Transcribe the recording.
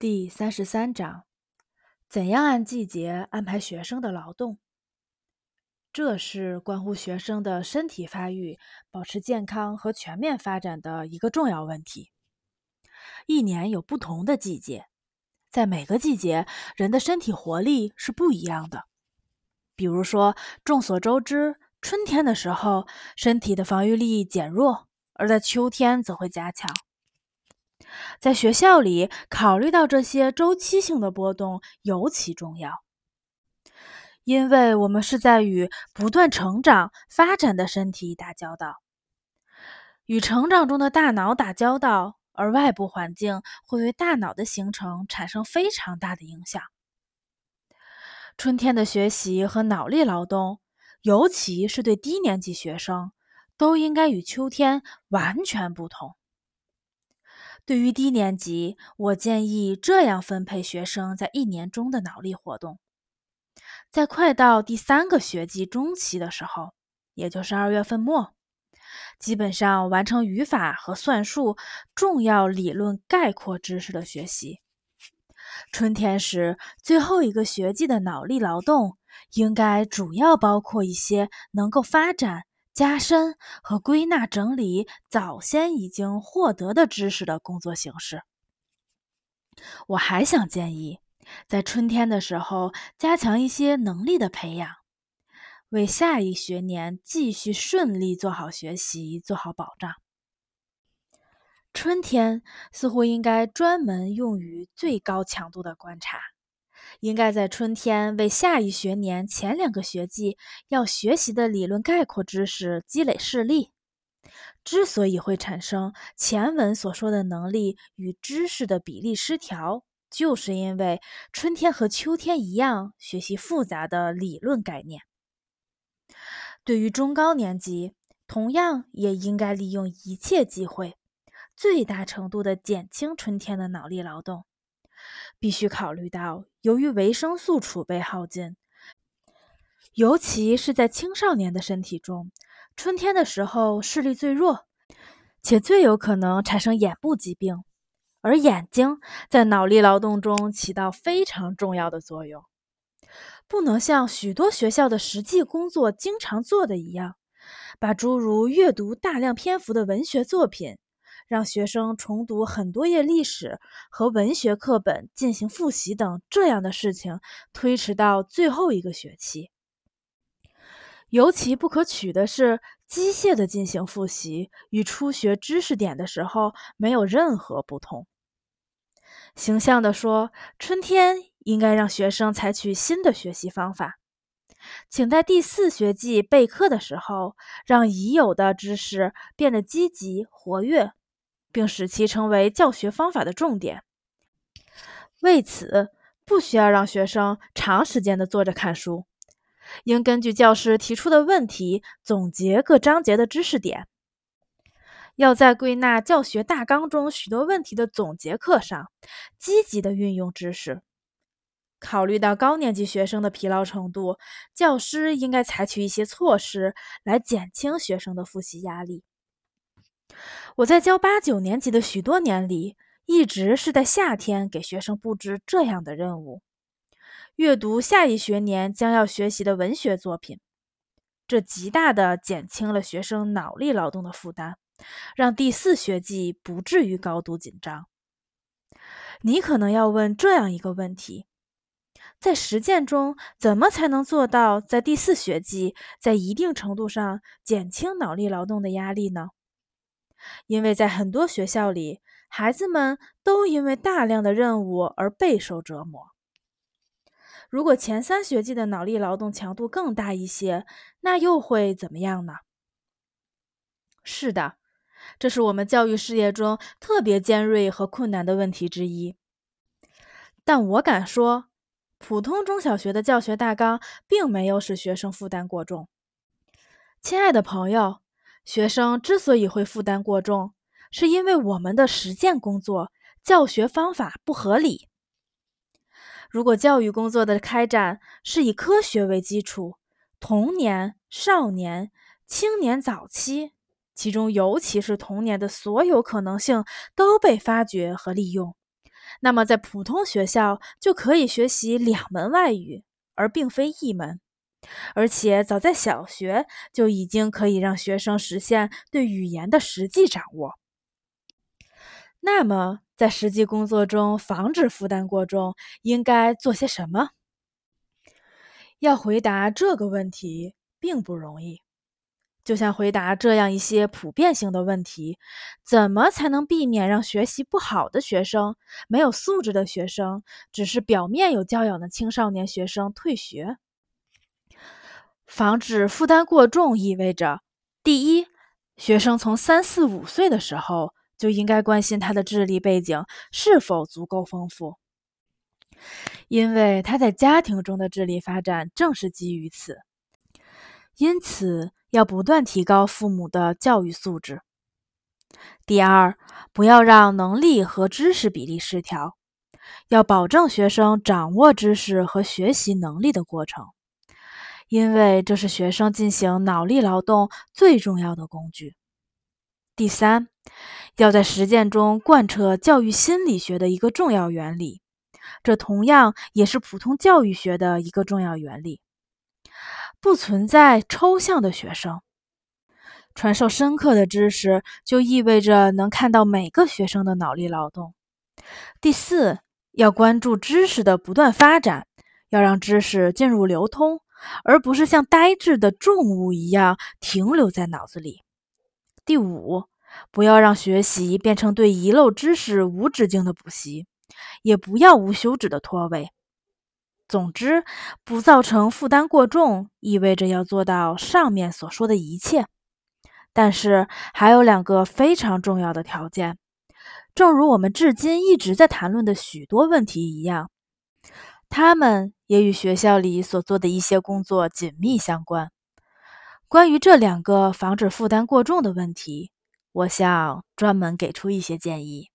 第三十三章：怎样按季节安排学生的劳动？这是关乎学生的身体发育、保持健康和全面发展的一个重要问题。一年有不同的季节，在每个季节，人的身体活力是不一样的。比如说，众所周知，春天的时候，身体的防御力减弱，而在秋天则会加强。在学校里，考虑到这些周期性的波动尤其重要，因为我们是在与不断成长、发展的身体打交道，与成长中的大脑打交道，而外部环境会对大脑的形成产生非常大的影响。春天的学习和脑力劳动，尤其是对低年级学生，都应该与秋天完全不同。对于低年级，我建议这样分配学生在一年中的脑力活动：在快到第三个学季中期的时候，也就是二月份末，基本上完成语法和算术重要理论概括知识的学习。春天时，最后一个学季的脑力劳动应该主要包括一些能够发展。加深和归纳整理早先已经获得的知识的工作形式。我还想建议，在春天的时候加强一些能力的培养，为下一学年继续顺利做好学习做好保障。春天似乎应该专门用于最高强度的观察。应该在春天为下一学年前两个学季要学习的理论概括知识积累视力。之所以会产生前文所说的能力与知识的比例失调，就是因为春天和秋天一样学习复杂的理论概念。对于中高年级，同样也应该利用一切机会，最大程度地减轻春天的脑力劳动。必须考虑到，由于维生素储备耗尽，尤其是在青少年的身体中，春天的时候视力最弱，且最有可能产生眼部疾病，而眼睛在脑力劳动中起到非常重要的作用。不能像许多学校的实际工作经常做的一样，把诸如阅读大量篇幅的文学作品。让学生重读很多页历史和文学课本进行复习等这样的事情推迟到最后一个学期。尤其不可取的是，机械的进行复习与初学知识点的时候没有任何不同。形象地说，春天应该让学生采取新的学习方法，请在第四学季备课的时候，让已有的知识变得积极活跃。并使其成为教学方法的重点。为此，不需要让学生长时间的坐着看书，应根据教师提出的问题总结各章节的知识点。要在归纳教学大纲中许多问题的总结课上，积极的运用知识。考虑到高年级学生的疲劳程度，教师应该采取一些措施来减轻学生的复习压力。我在教八九年级的许多年里，一直是在夏天给学生布置这样的任务：阅读下一学年将要学习的文学作品。这极大地减轻了学生脑力劳动的负担，让第四学季不至于高度紧张。你可能要问这样一个问题：在实践中，怎么才能做到在第四学季在一定程度上减轻脑力劳动的压力呢？因为在很多学校里，孩子们都因为大量的任务而备受折磨。如果前三学季的脑力劳动强度更大一些，那又会怎么样呢？是的，这是我们教育事业中特别尖锐和困难的问题之一。但我敢说，普通中小学的教学大纲并没有使学生负担过重。亲爱的朋友。学生之所以会负担过重，是因为我们的实践工作、教学方法不合理。如果教育工作的开展是以科学为基础，童年、少年、青年早期，其中尤其是童年的所有可能性都被发掘和利用，那么在普通学校就可以学习两门外语，而并非一门。而且早在小学就已经可以让学生实现对语言的实际掌握。那么，在实际工作中防止负担过重，应该做些什么？要回答这个问题并不容易，就像回答这样一些普遍性的问题：怎么才能避免让学习不好的学生、没有素质的学生、只是表面有教养的青少年学生退学？防止负担过重意味着：第一，学生从三四五岁的时候就应该关心他的智力背景是否足够丰富，因为他在家庭中的智力发展正是基于此。因此，要不断提高父母的教育素质。第二，不要让能力和知识比例失调，要保证学生掌握知识和学习能力的过程。因为这是学生进行脑力劳动最重要的工具。第三，要在实践中贯彻教育心理学的一个重要原理，这同样也是普通教育学的一个重要原理。不存在抽象的学生，传授深刻的知识就意味着能看到每个学生的脑力劳动。第四，要关注知识的不断发展，要让知识进入流通。而不是像呆滞的重物一样停留在脑子里。第五，不要让学习变成对遗漏知识无止境的补习，也不要无休止的拖位。总之，不造成负担过重，意味着要做到上面所说的一切。但是，还有两个非常重要的条件，正如我们至今一直在谈论的许多问题一样。他们也与学校里所做的一些工作紧密相关。关于这两个防止负担过重的问题，我想专门给出一些建议。